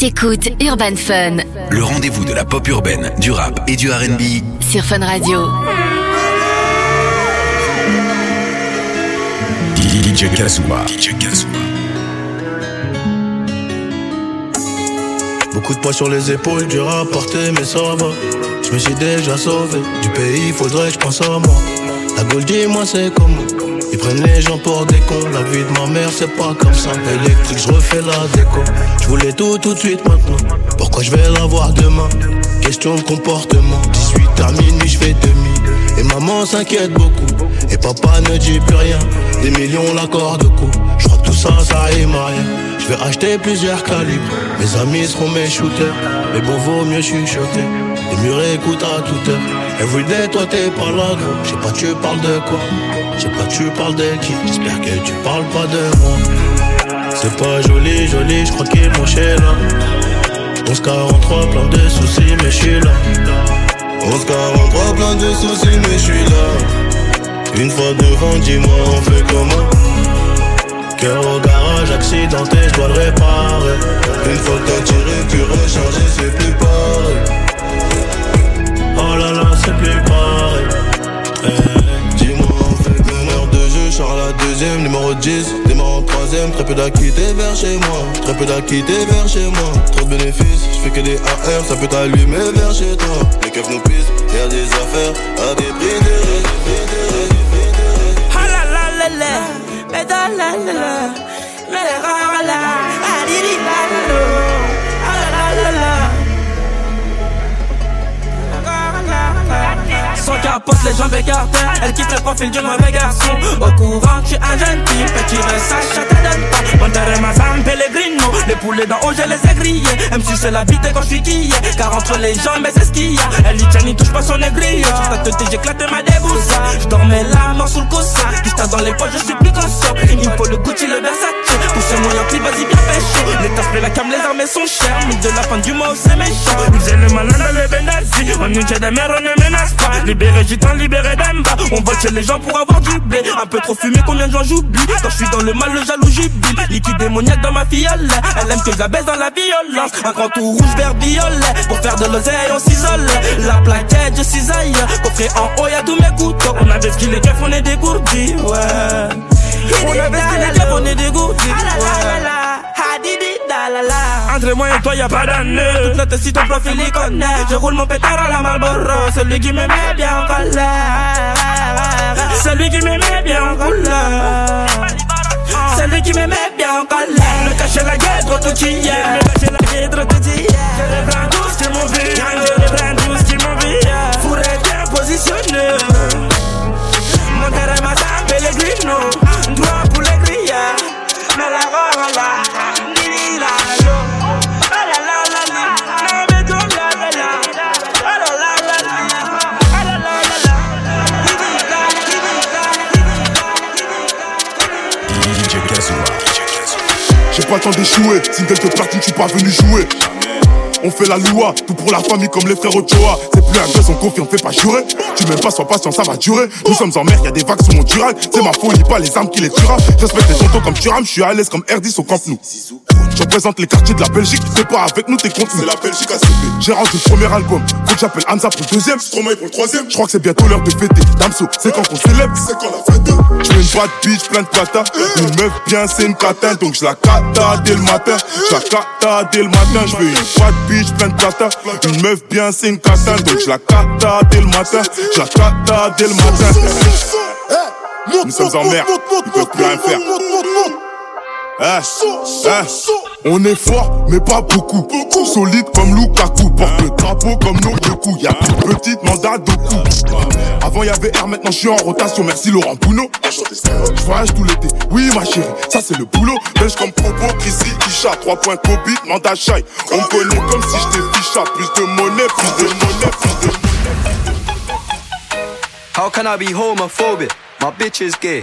T'écoutes Urban Fun Le rendez-vous de la pop urbaine, du rap et du RB. sur Fun Radio. DJ Kazuma. DJ Kazuma. Beaucoup de poids sur les épaules, dur à porter, mais ça va. Je me suis déjà sauvé du pays, faudrait que je pense à moi. La Gaule, dis-moi, c'est comment? Prennent les gens pour des cons. La vie de ma mère, c'est pas comme ça. Électrique, je refais la déco. Je voulais tout, tout de suite maintenant. Pourquoi je vais l'avoir demain? Question de comportement. 18 à minuit, je fais demi. Et maman s'inquiète beaucoup. Et papa ne dit plus rien. Des millions, l'accord de coup. Je crois que tout ça, ça rime à rien. Je vais acheter plusieurs calibres. Mes amis seront mes shooters. Mais bon, vaut mieux chuchoter. Les murs écoutent à toute heure. Everyday, toi t'es pas là. Je sais pas, tu parles de quoi? Je sais pas, tu parles de qui? J'espère que tu parles pas de moi. C'est pas joli, joli, je crois qu'ils m'ont chez là. 1143, plein de soucis, mais je suis là. 1143, plein de soucis, mais je suis là. Une fois devant, dis-moi, on fait comment? Cœur au garage, accidenté, je dois le réparer. Une fois que t'as tiré, puis rechargé, c'est plus pareil. Oh là là, c'est plus pareil. Eh, Dis-moi, fait de jeu, Charles la deuxième, numéro 10, démarre en troisième, très peu d'acquittés vers chez moi, très peu d'acquittés vers chez moi, trop de bénéfices, je fais que des AR, ça peut t'allumer vers chez toi. Les keufs nous pissent, y'a des affaires à des prix de Ah la la la la, mais la la la, capote, les jambes écartées Elle kiffe le profil du mauvais garçon. Au courant, tu es un jeune type Petit Versace, ça te donne pas. Monterey, Mazam, Pellegrino. Les poulets d'en haut, je les ai grillés. Même si c'est la bite quand je suis quillé. Car entre les jambes, c'est ce qu'il y a. Elle dit tiens, n'y touche pas son aiguille. Tête, j'éclate ma débousse Je dormais la mort sous le coussin. Juste dans les poches, je suis plus conscient Il me faut le Gucci, le Versace. Pour ce moyen clip, vas-y bien pécho Les tasses, la cam, les armes sont chères. Mais de la fin du mois, c'est méchant. Nous faisons le malin dans On nous tient des mères, on ne gitan, libéré d'Emba On vole chez les gens pour avoir du blé. Un peu trop fumé, combien de gens j'oublie? Quand je suis dans le mal, le jaloux jubile Liquide démoniaque dans ma fiole. Elle aime que je la baisse dans la violence. Un grand tout rouge, vert, violet. Pour faire de l'oseille, on s'isole. La plaquette, je cisaille. Coffret en haut, y'a tous mes couteaux. On avait ce est keufs, on est dégourdis, ouais. On avait ce est keufs, on est dégourdis, ouais entre moi et toi y'a pas d'année. Toute notre site ton profil il connaît. Je roule mon pétard à la Marlboro. Celui qui me met bien en colère. Celui qui me met bien en colère. Celui qui me met bien en colère. Le cacher la gueule, trop tout qui est Le cacher la gueule, trop tout qui est Je les prends tous qui vu Je les prends tous qui vu Fourré bien positionné. Mon terrain m'a tapé les grino pas le temps d'échouer, single de platine, j'suis pas venu jouer. On fait la loi, tout pour la famille comme les frères Ochoa. C'est plus un buzz, on confie, on fait pas jurer. Tu m'aimes pas, sois patient, ça va durer. Nous sommes en mer, y a des vagues sur mon dural. C'est ma folie, pas les armes qui les tuera. J'respecte les tontons comme Turam, j'suis à l'aise comme R10 au Camp Nou. Je représente les quartiers de la Belgique, t'es pas avec nous, t'es contre nous. C'est la Belgique ACP. J'ai rendu le premier album, faut que j'appelle Hamza pour le deuxième. Stromae pour le troisième. Je crois que c'est bientôt l'heure de fêter. Damso, c'est quand qu'on célèbre. C'est quand la fête. Je veux une bad bitch plein de plata Une meuf bien c'est une catin Donc je la cata dès le matin Je la cata dès le matin Je veux une bad bitch plein de plata Une meuf bien c'est une catin Donc je la cata dès le matin. Je la cata dès le matin. Nous sommes en mer. Ils peuvent plus rien faire Hein, hein? On est fort, mais pas beaucoup. Solide comme Lukaku. Porte le drapeau comme nos deux coups. Y'a plus petite mandat de coups. Avant y'avait R, maintenant je suis en rotation. Merci Laurent Bounot. Je voyage tout l'été. Oui, ma chérie, ça c'est le boulot. Belge comme Probo, Chrissy, Isha. 3 points Covid, mandat Shai. On me connaît comme si j'étais ficha. Plus de monnaie, plus de monnaie, plus de How can I be homophobic? My bitch is gay.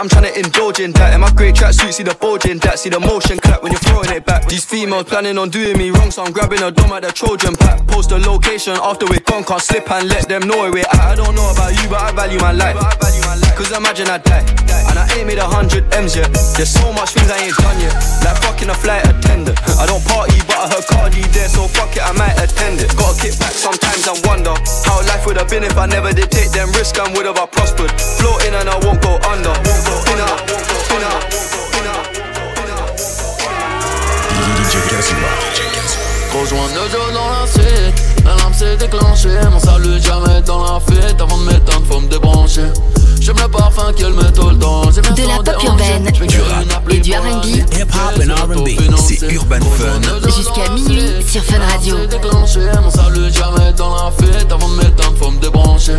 I'm trying to indulge in that. In my great tracksuit, see the bulging that. See the motion clap when you're throwing it back. These females planning on doing me wrong, so I'm grabbing a dome at the Trojan pack. Post the location after we're gone, can't slip and let them know where we're at. I don't know about you, but I value my life. Cause imagine I die, and I ain't made a hundred M's yet. There's so much things I ain't done yet. Like fucking a flight attendant. I don't party, but I heard Cardi there, so fuck it, I might attend it. Gotta kick back sometimes and wonder how life would have been if I never did take them risks and would have I prospered. Floating and I won't go under. Spinner, spinner, spinner, spinner. DJ Kazuma. Rejoins Nojo dans la suite, la lampe s'est déclenchée. Mon salut jamais dans la fuite, avant de m'éteindre faut me débrancher. J'aime le parfum qu'elle met tout le temps. J'aime De la pop urbaine, du rap et du R&B. Hip-hop and R&B. C'est Urban Fun. Jusqu'à minuit sur Fun Radio. s'est déclenché, mon salut jamais dans la fuite Avant de m'éteindre faut me débrancher.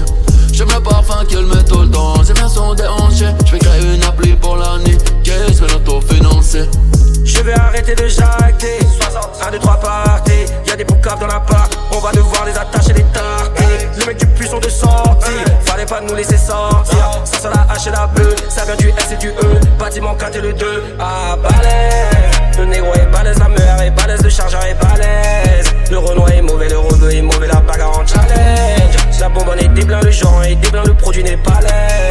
J'aime le parfum qu'elle met tout le temps. J'aime bien son déhanché J'vais créer une appli pour la nuit Qu'est-ce que l'autofinancer. Je vais arrêter de jacter. 1, 2, 3 parties nous laisser sortir. Ça sent la H et la bleue Ça vient du S et du E. Bâtiment 4 et le 2 Ah balèze. Le négro est balèze La meilleure est balèze Le chargeur est balèze. Le Renoir est mauvais Le rebeu est mauvais La bagarre en challenge. La bonbonne est déblin Le genre est déblin Le produit n'est pas lège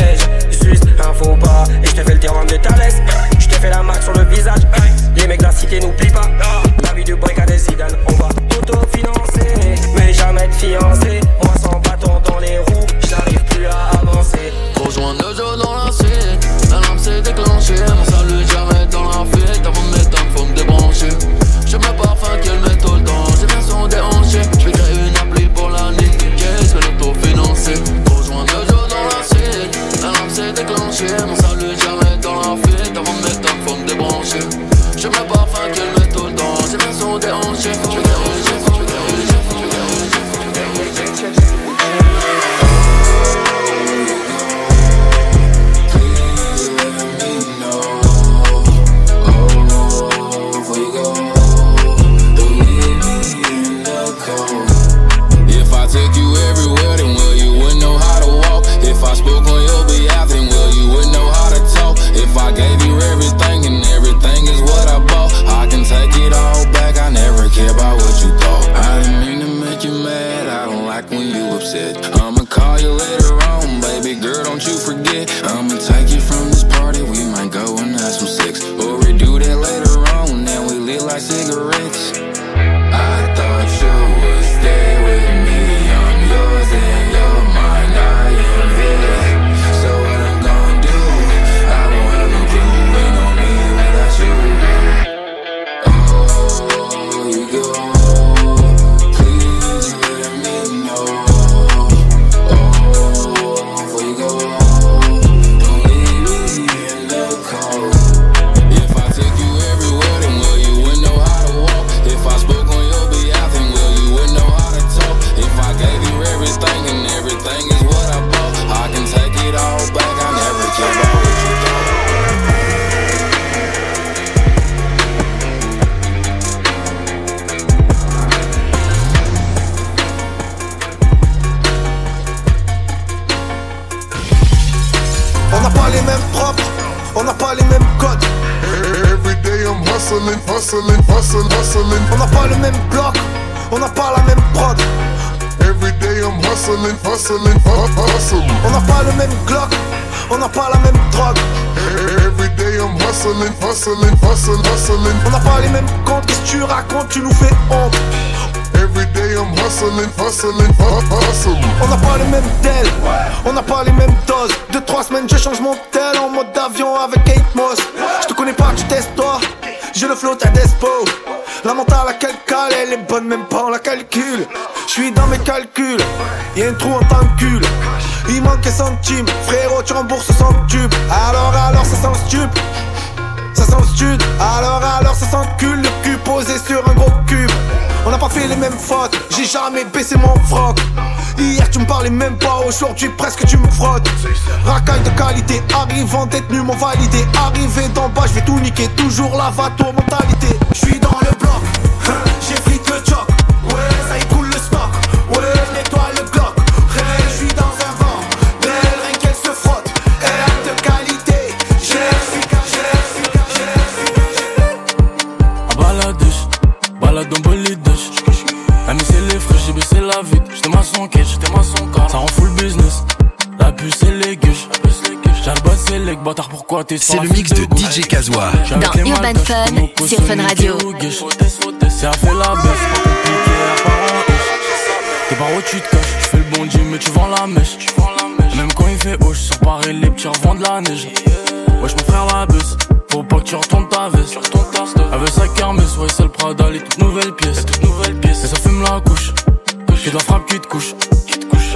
on n'a pas les mêmes codes. Every day I'm hustling, hustling, hustling, hustling. On n'a pas le même bloc, on n'a pas la même prod. Every day I'm hustling, hustling, hu- hustling. On n'a pas le même Glock, on n'a pas la même drogue. Every day I'm hustling, hustling, hustling, hustling. On n'a pas les mêmes comptes, qu'est-ce que tu racontes, tu nous fais honte. Every day I'm hustling, hustling, hu- hustling. On n'a pas les mêmes tels, on n'a pas les mêmes doses. Deux, trois semaines, je change mon tel en mode avion avec Kate Moss. Je te connais pas, tu testes toi. J'ai le flow, t'as despo. La mentale à calcul, elle est bonne, même pas on la calcule. Je suis dans mes calculs, y'a un trou en tant cul. Il manque un centime, frérot, tu rembourses 100 tubes. Alors, alors, ça sent stup. Ça sent stud, alors alors ça sent cul, le cul posé sur un gros cube. On n'a pas fait les mêmes fautes, j'ai jamais baissé mon froc. Hier tu me parlais même pas, aujourd'hui presque tu me frottes. Racaille de qualité, arrivant détenu m'ont validé. Arrivé d'en bas, je vais tout niquer, toujours la vato mentalité. Je suis dans le bloc, j'ai frite C'est le mix de DJ Kazoa. Dans Urban Fun sur Fun Radio. C'est à fait la baisse, pas compliqué, à part en ish. T'es par où tu te caches, je fais le bon Dieu mais tu vends la mèche. Même quand il fait haut, je sors pareil les petits revends de la neige. Wesh mon frère la bus, faut pas que tu retournes ta veste. Avec sa kermesse, ouais c'est le Prada, les toutes nouvelles pièces. Et ça fume la couche, que de la frappe qui te couche.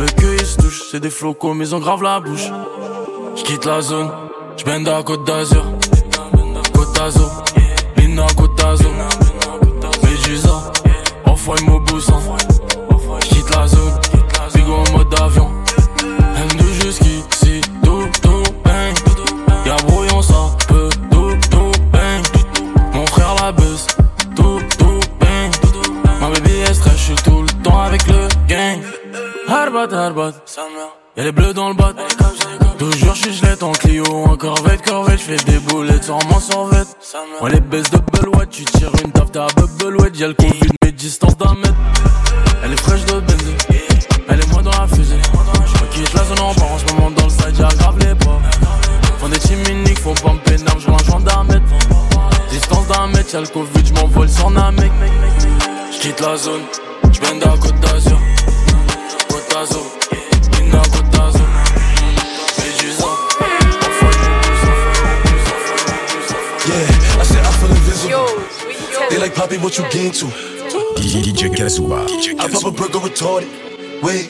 Eux que ils se touchent, c'est des flocos mais ils ont grave la bouche. J'quitte la zone, j'bende à Côte d'Azur. Côte d'Azur, Lina Côte d'Azur. Médusa, enfoy mon Harbat, y'a les bleus dans le bat. Toujours j'suis gelette en Clio, en corvette, corvette, j'fais des boulettes sans m'en sorvette. Moi les baisses de Belouette, tu tires une taf, t'as Belouette, y'a le Covid, mais distance d'un mètre. Elle est fraîche de benzine, elle est moi dans la fusée. J'quitte la zone en part en ce moment dans le side, j'aggrave les pas. Font des teams uniques, faut pas me pénal, j'roule un gendarmette. Distance d'un mètre, y'a le Covid, j'm'envole sans un mec. J'quitte la zone, j'bende à Côte d'Azur. What you get to? DJ Kazoa. I pop a or retarded. Wait.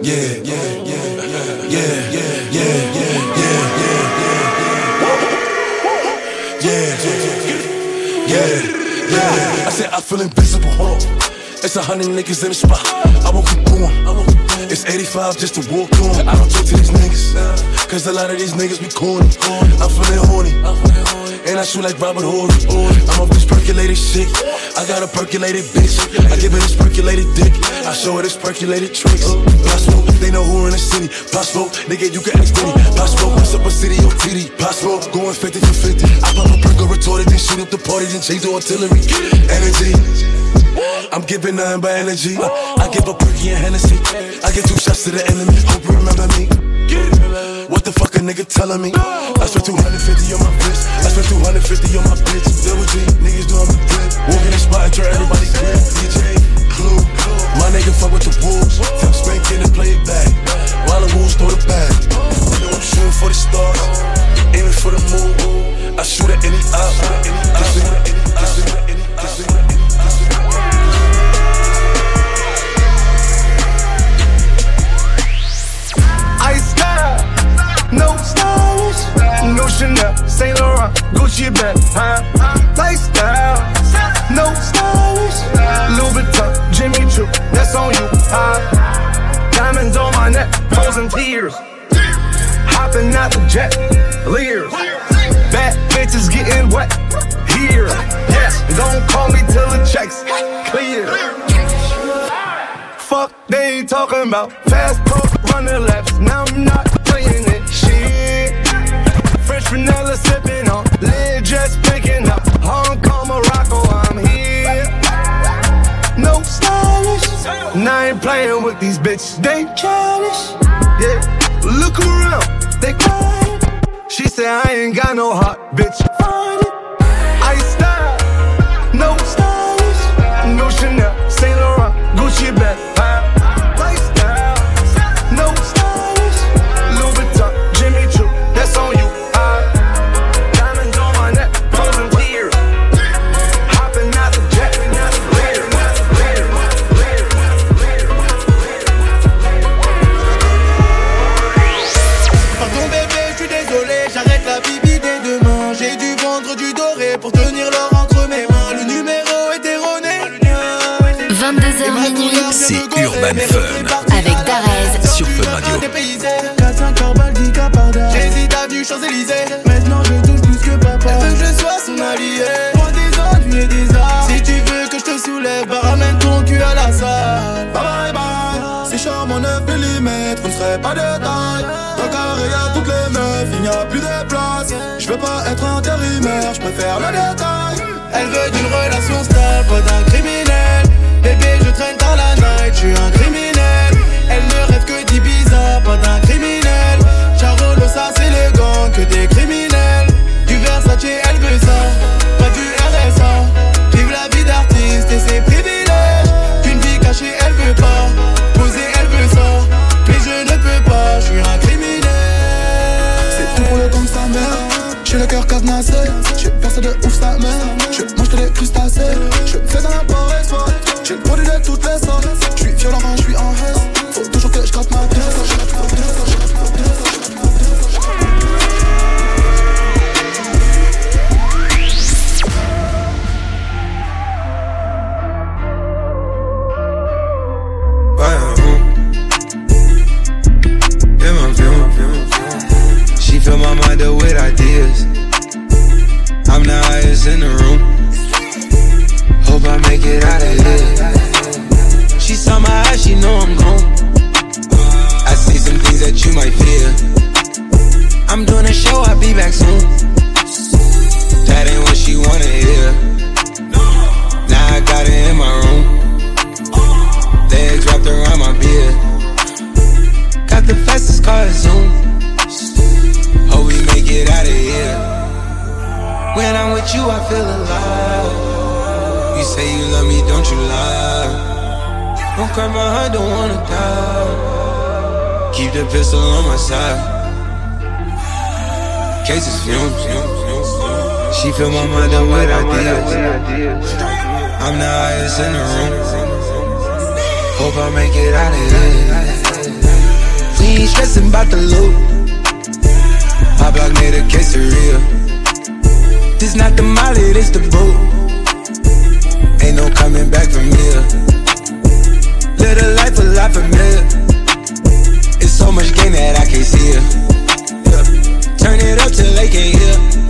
yeah, yeah, yeah, yeah, yeah, yeah, yeah, yeah, yeah, yeah, yeah, yeah, yeah. I said I feel invisible. Hold on. It's a hundred niggas in the spot. I won't keep going. It's 85 just to walk on. I don't talk to these niggas. Cause a lot of these niggas be corny. I'm feeling horny. And I shoot like Robert Horry. I'm off this percolated shit. I got a percolated bitch. I give her this percolated dick. I show her this percolated tricks. Pop smoke, they know who in the city. Pop smoke, nigga, you can ask Diddy. Pop smoke, what's up a city or TD? Pop smoke, going 50 for 50. I pop a perk or retorted, then shoot up the party, then change the artillery. Energy. I'm giving nothing but energy. I give a perky and Hennessy. I give two shots to the enemy. Hope you remember me. What the fuck a nigga telling me? I spent 250 on my wrist. I spent 250 on my bitch. Double G, niggas doing me good. Walk in the spot and turn everybody grip. DJ, Clue. My nigga fuck with the wolves. Tip spank in and play it back. While the wolves throw the bag. You know I'm shooting for the stars. Aiming for the moon. I shoot at any op. Kissing, no stylish, no Chanel, Saint Laurent, Gucci bag, huh? Lifestyle, no stylish, Louis Vuitton, Jimmy Choo, that's on you, huh? Diamonds on my neck, frozen tears, hopping out the jet, leers, bad bitches getting wet, here, yes, don't call me till the checks clear. Fuck, they talking about fast pro running laps. Now I'm not playing vanilla sipping on, lid just picking up. Hong Kong, Morocco, I'm here. No stylish. And I ain't playing with these bitches. They childish. Yeah. Look around, they quiet. She said I ain't got no heart, bitch. Find it. Vendre du doré pour tenir l'or entre mes mains. Le numéro est erroné. 22h minuit C'est Urban Fun avec Darez. sur Fun Radio. Dépaysé, 4-5 heures baldi caparda. J'hésite à du Champs-Élysées. Maintenant je touche plus que papa. Elle veut que je sois son allié? Loin des ennuis et des arts. Si tu veux que je te soulève, bah ramène ton cul à la salle. Bye bye bye. C'est charmant 9 mm, vous ne serez pas de Je veux pas être intérimaire, je préfère le détail. Elle veut d'une relation stable, pas d'un criminel. Bébé je traîne dans la night, je suis un criminel. Elle ne rêve que d'Ibiza, pas d'un criminel. Charolo ça c'est le gang que des criminels. J'ai le cœur cadenassé, j'ai percé de ouf sa mère. Je mange des crustacés, You, I feel alive. You say you love me, don't you lie. Don't cry my heart, don't wanna die. Keep the pistol on my side. Cases fumes. She fill my mind up with ideas. I'm the highest in the room. Hope I make it out of here. We ain't stressing about the loot. I block made a case for real. This not the molly, this the boot. Ain't no coming back from here. Live the life a lot familiar. It's so much game that I can't see it. Yeah. Turn it up till they can't hear.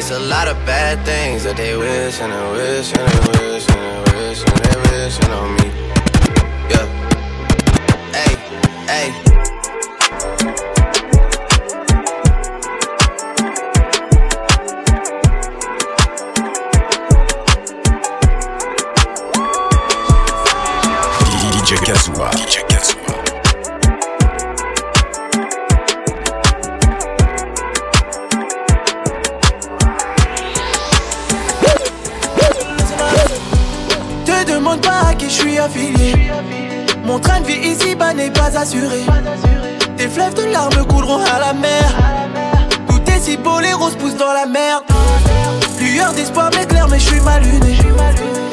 It's a lot of bad things that they wish and they wish and they wish and they wish and they wishing on me. Yeah. Hey, hey. DJ Kazuma. DJ affilié. Mon train de vie ici-bas n'est pas assuré. Des fleuves de larmes couleront à la mer. Tout est si beau, les roses poussent dans la merde. Lueur d'espoir m'éclaire, mais je suis mal luné.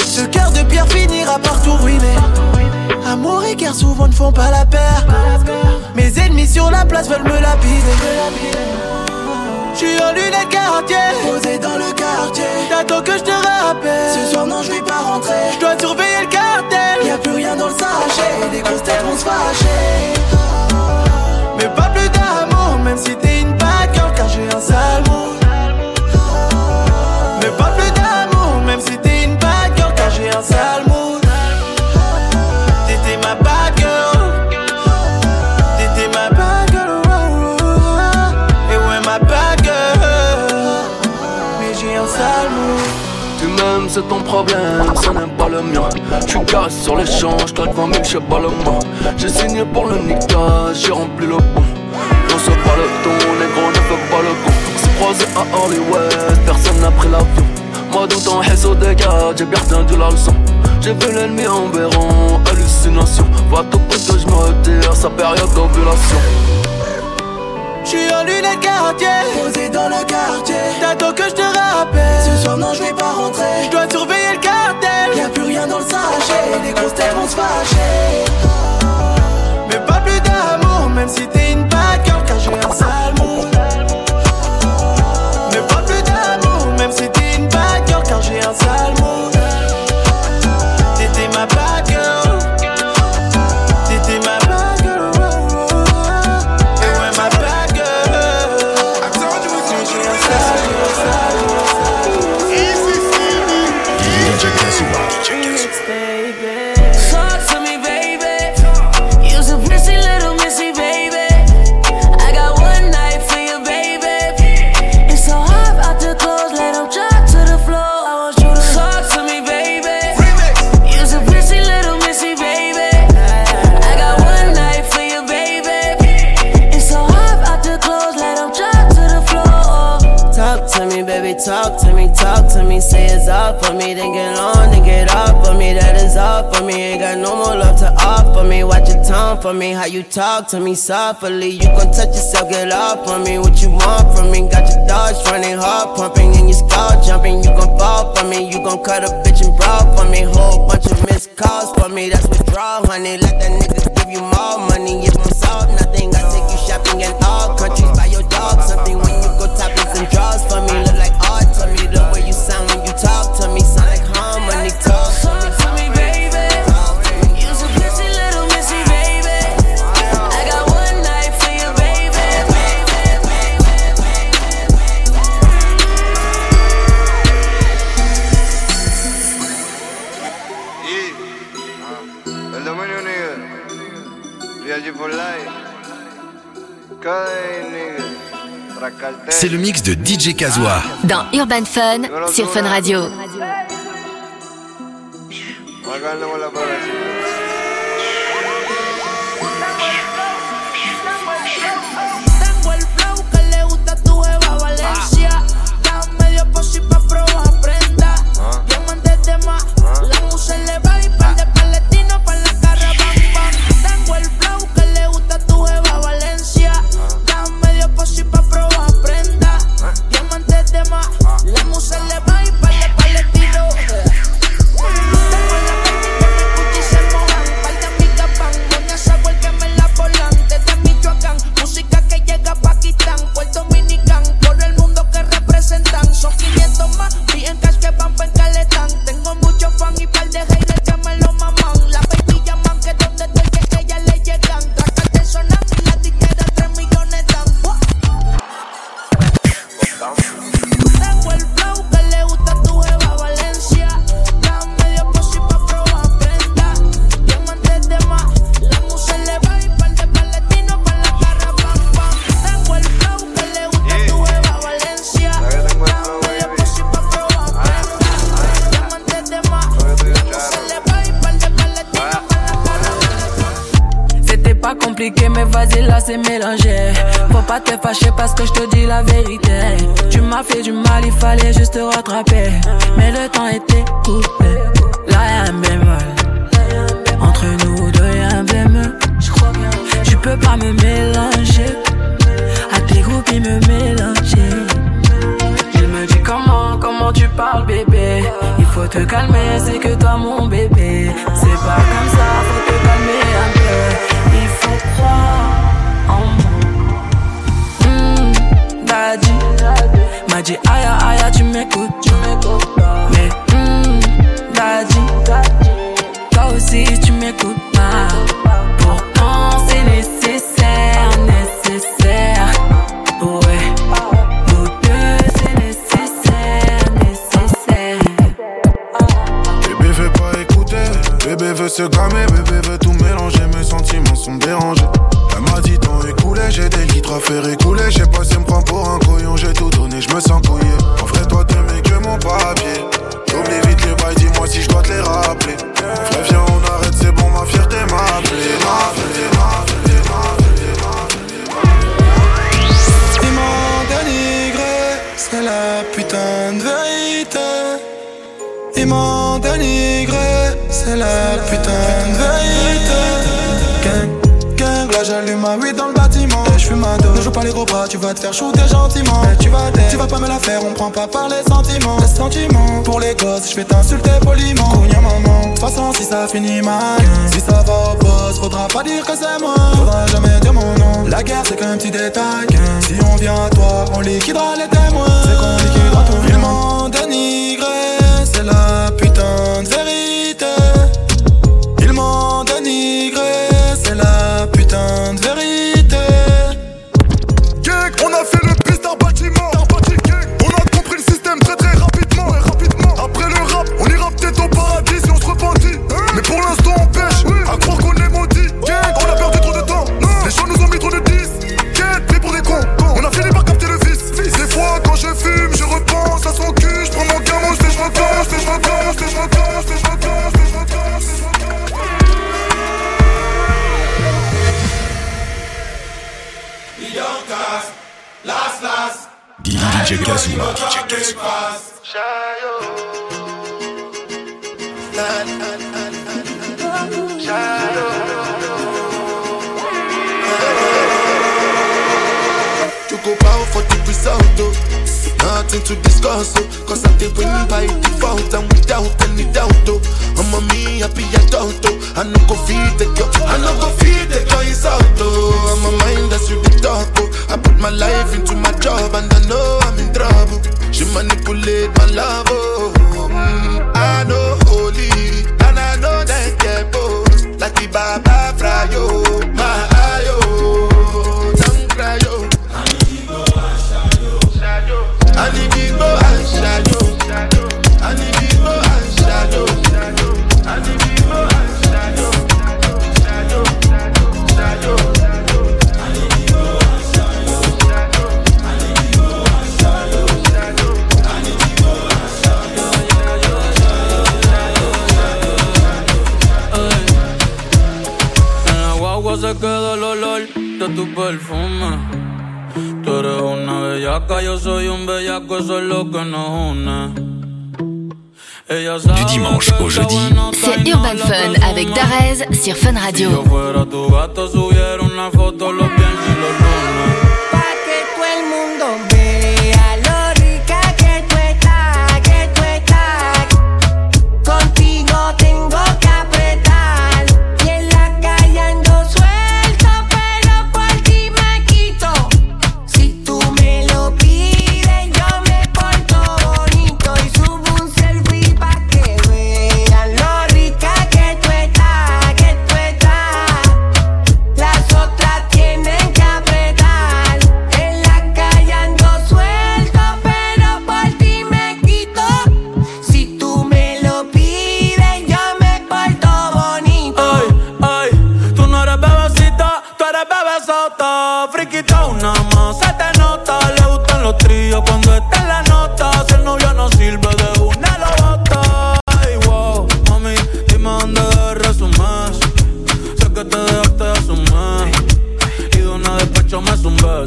Ce cœur de pierre finira par tout. Amour et guerre souvent ne font pas la paire. Mes ennemis sur la place veulent me lapider. J'suis en lunettes quartier, posé dans le quartier. T'attends que je te rappelle. Ce soir, non, je vais pas rentrer. Je dois surveiller le cartel. Y a plus rien dans le sachet. Les grosses têtes vont se fâcher. Mais pas plus d'amour, même si t'es une bad girl, car j'ai un sale le mien. Casses sur l'échange, toi devant mille chez pas le moi. J'ai signé pour le Nika, j'ai rempli le bon. On se bat le ton, négro ne fait pas le con. C'est croisé à Hollywood, personne n'a pris l'avion. Moi dans ton réseau des gars, j'ai bien retenu la leçon. J'ai vu l'ennemi en béron, hallucination. Va tout que je me retire, sa période d'ovulation. J'suis en lunettes quartier, posé dans le quartier. T'attends que je te rappelle. Ce soir, non, je vais pas rentrer. Je dois surveiller Y'a plus rien dans le sachet, les grosses têtes vont se fâcher. Mais pas plus d'amour, même si t'es une bad girl, car j'ai un sale mood. Mais pas plus d'amour, même si t'es une bad girl, car j'ai un sale mood. For me, how you talk to me softly. You gon' touch yourself, get off on me. What you want from me? Got your dogs running, heart pumping, and your skull jumping. You gon' fall for me, you gon' cut a bitch and brawl for me. Whole bunch of missed calls for me, that's withdrawal, honey. Let that nigga give you more money. C'est le mix de DJ Kazoa. Dans Urban Fun sur Fun Radio. Tu m'as fait du mal, il fallait juste te rattraper. Mais le temps était coupé. Là y'a un bémol. Entre nous deux y'a un bémol. Tu peux pas me mélanger. À tes groupes, ils me mélanger. Il me dit comment, comment tu parles, bébé. Il faut te calmer, c'est que toi, mon bébé. C'est pas comme ça, faut te calmer un peu. Il faut croire en moi. Daddy m'a dit aïe aïe, tu m'écoutes. Mais hmm, daddy, toi aussi tu m'écoutes pas. Pourtant c'est nécessaire, nécessaire. Ouais, nous deux c'est nécessaire, nécessaire. Bébé veut pas écouter, bébé veut se calmer, bébé veut tout mélanger, mes sentiments sont dérangés. Elle m'a dit temps écoulé, j'ai des litres à faire écouler, j'ai passé tu vas te faire shooter gentiment. Tu vas t'aider. tu vas pas me la faire, on prend pas par les sentiments. Les sentiments, pour les gosses, je vais t'insulter poliment. Cogna maman, de toute façon, si ça finit mal, si ça va au boss, faudra pas dire que c'est moi. Faudra jamais dire mon nom. La guerre, c'est qu'un petit détail. Si on vient à toi, on liquidera les témoins. Eric Darez sur Fun Radio.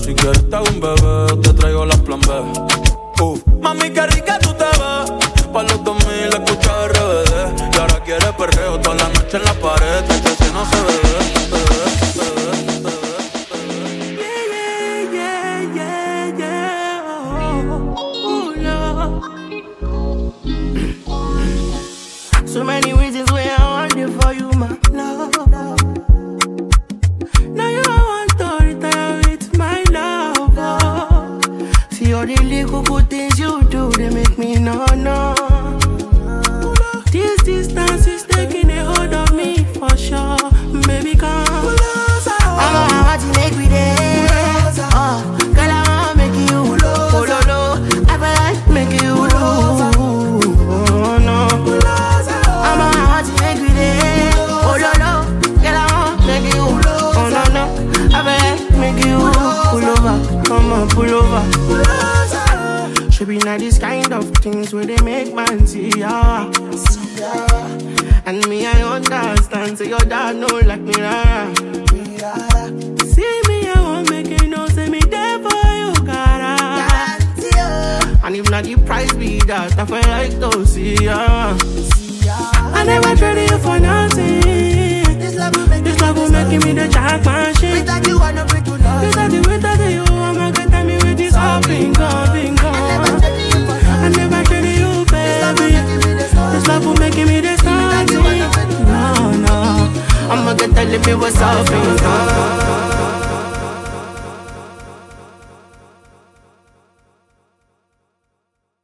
Si quieres te hago un bebé, te traigo las plan B. Uh. Mami, qué rica tú loving